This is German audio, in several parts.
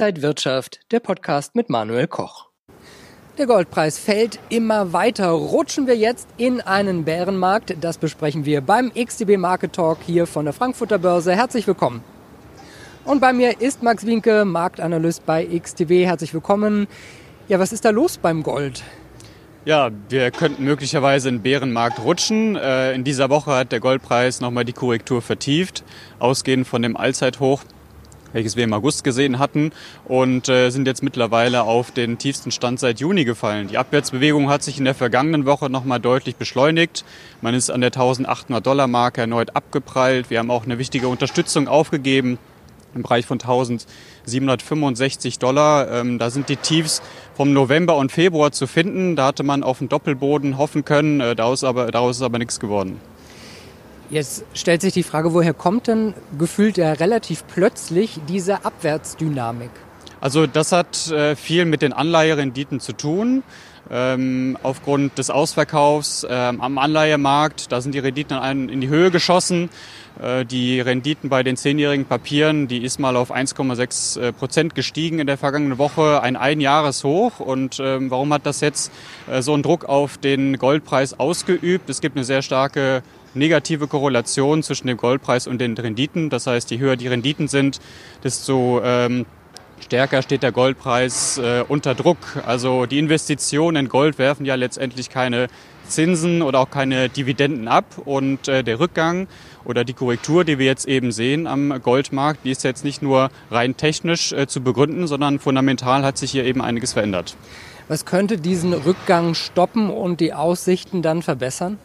Inside Wirtschaft, der Podcast mit Manuel Koch. Der Goldpreis fällt immer weiter. Rutschen wir jetzt in einen Bärenmarkt? Das besprechen wir beim XTB Market Talk hier von der Frankfurter Börse. Herzlich willkommen. Und bei mir ist Max Winke, Marktanalyst bei XTB. Herzlich willkommen. Ja, was ist da los beim Gold? Ja, wir könnten möglicherweise in den Bärenmarkt rutschen. Äh, in dieser Woche hat der Goldpreis nochmal die Korrektur vertieft, ausgehend von dem Allzeithoch welches wir im August gesehen hatten und äh, sind jetzt mittlerweile auf den tiefsten Stand seit Juni gefallen. Die Abwärtsbewegung hat sich in der vergangenen Woche nochmal deutlich beschleunigt. Man ist an der 1800 Dollar Marke erneut abgeprallt. Wir haben auch eine wichtige Unterstützung aufgegeben im Bereich von 1765 Dollar. Ähm, da sind die Tiefs vom November und Februar zu finden. Da hatte man auf einen Doppelboden hoffen können. Äh, daraus, aber, daraus ist aber nichts geworden. Jetzt stellt sich die Frage, woher kommt denn gefühlt ja relativ plötzlich diese Abwärtsdynamik? Also das hat äh, viel mit den Anleiherenditen zu tun. Ähm, aufgrund des Ausverkaufs ähm, am Anleihemarkt, da sind die Renditen in die Höhe geschossen. Äh, die Renditen bei den zehnjährigen Papieren, die ist mal auf 1,6 äh, Prozent gestiegen in der vergangenen Woche, ein Einjahreshoch. Und ähm, warum hat das jetzt äh, so einen Druck auf den Goldpreis ausgeübt? Es gibt eine sehr starke negative Korrelation zwischen dem Goldpreis und den Renditen. Das heißt, je höher die Renditen sind, desto ähm, stärker steht der Goldpreis äh, unter Druck. Also die Investitionen in Gold werfen ja letztendlich keine Zinsen oder auch keine Dividenden ab. Und äh, der Rückgang oder die Korrektur, die wir jetzt eben sehen am Goldmarkt, die ist jetzt nicht nur rein technisch äh, zu begründen, sondern fundamental hat sich hier eben einiges verändert. Was könnte diesen Rückgang stoppen und die Aussichten dann verbessern?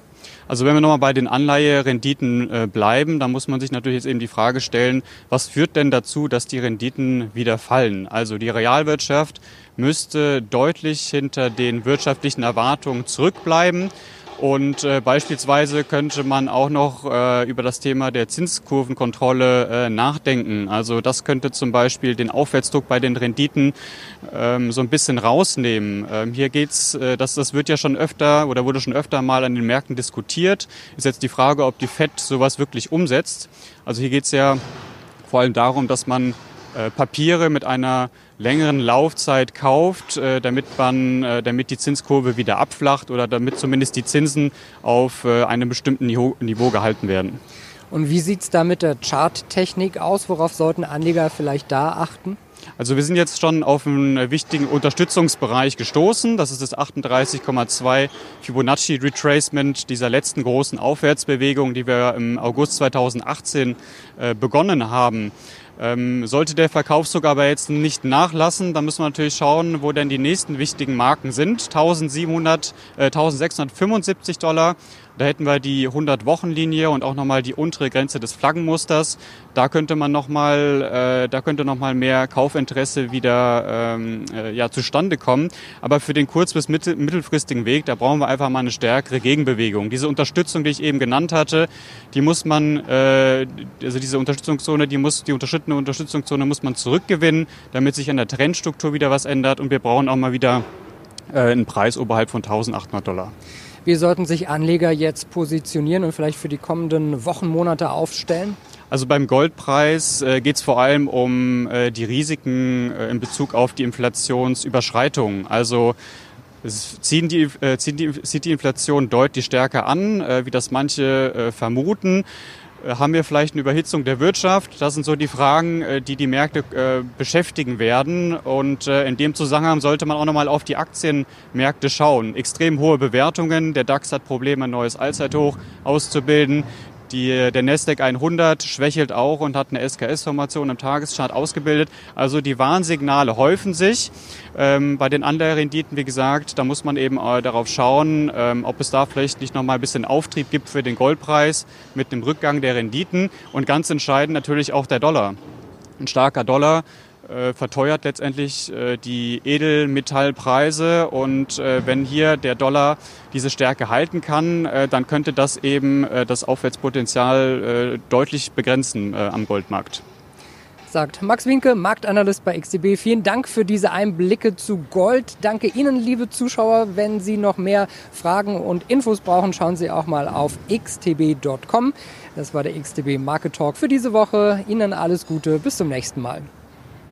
Also wenn wir nochmal bei den Anleiherenditen äh, bleiben, dann muss man sich natürlich jetzt eben die Frage stellen, was führt denn dazu, dass die Renditen wieder fallen? Also die Realwirtschaft müsste deutlich hinter den wirtschaftlichen Erwartungen zurückbleiben. Und äh, beispielsweise könnte man auch noch äh, über das Thema der Zinskurvenkontrolle äh, nachdenken. Also das könnte zum Beispiel den Aufwärtsdruck bei den Renditen ähm, so ein bisschen rausnehmen. Ähm, hier geht's, äh, das, das wird ja schon öfter oder wurde schon öfter mal an den Märkten diskutiert. Ist jetzt die Frage, ob die FED sowas wirklich umsetzt. Also hier geht's ja vor allem darum, dass man Papiere mit einer längeren Laufzeit kauft, äh, damit man, äh, damit die Zinskurve wieder abflacht oder damit zumindest die Zinsen auf äh, einem bestimmten Niveau, Niveau gehalten werden. Und wie sieht's da mit der Charttechnik aus? Worauf sollten Anleger vielleicht da achten? Also wir sind jetzt schon auf einen wichtigen Unterstützungsbereich gestoßen. Das ist das 38,2 Fibonacci Retracement dieser letzten großen Aufwärtsbewegung, die wir im August 2018 begonnen haben. Ähm, sollte der Verkaufszug aber jetzt nicht nachlassen, dann müssen wir natürlich schauen, wo denn die nächsten wichtigen Marken sind. 1700, äh, 1675 Dollar da hätten wir die 100-Wochen-Linie und auch nochmal die untere Grenze des Flaggenmusters. Da könnte man nochmal, äh, da könnte nochmal mehr Kaufinteresse wieder ähm, äh, ja, zustande kommen. Aber für den kurz- bis mittel mittelfristigen Weg, da brauchen wir einfach mal eine stärkere Gegenbewegung. Diese Unterstützung, die ich eben genannt hatte, die muss man, äh, also diese Unterstützungszone, die muss, die unterstützende Unterstützungszone muss man zurückgewinnen, damit sich an der Trendstruktur wieder was ändert und wir brauchen auch mal wieder äh, einen Preis oberhalb von 1800 Dollar. Wie sollten sich Anleger jetzt positionieren und vielleicht für die kommenden Wochen, Monate aufstellen? Also beim Goldpreis äh, geht es vor allem um äh, die Risiken äh, in Bezug auf die Inflationsüberschreitung. Also es ziehen die, äh, ziehen die, zieht die Inflation deutlich stärker an, äh, wie das manche äh, vermuten. Äh, haben wir vielleicht eine Überhitzung der Wirtschaft? Das sind so die Fragen, äh, die die Märkte äh, beschäftigen werden. Und in dem Zusammenhang sollte man auch nochmal auf die Aktienmärkte schauen. Extrem hohe Bewertungen. Der DAX hat Probleme, ein neues Allzeithoch auszubilden. Die, der Nasdaq 100 schwächelt auch und hat eine SKS-Formation im Tageschart ausgebildet. Also die Warnsignale häufen sich. Ähm, bei den Anleiherenditen, wie gesagt, da muss man eben äh, darauf schauen, ähm, ob es da vielleicht nicht nochmal ein bisschen Auftrieb gibt für den Goldpreis mit dem Rückgang der Renditen. Und ganz entscheidend natürlich auch der Dollar. Ein starker Dollar verteuert letztendlich äh, die Edelmetallpreise. Und äh, wenn hier der Dollar diese Stärke halten kann, äh, dann könnte das eben äh, das Aufwärtspotenzial äh, deutlich begrenzen äh, am Goldmarkt. Sagt Max Winke, Marktanalyst bei XTB. Vielen Dank für diese Einblicke zu Gold. Danke Ihnen, liebe Zuschauer. Wenn Sie noch mehr Fragen und Infos brauchen, schauen Sie auch mal auf xtb.com. Das war der XTB Market Talk für diese Woche. Ihnen alles Gute. Bis zum nächsten Mal.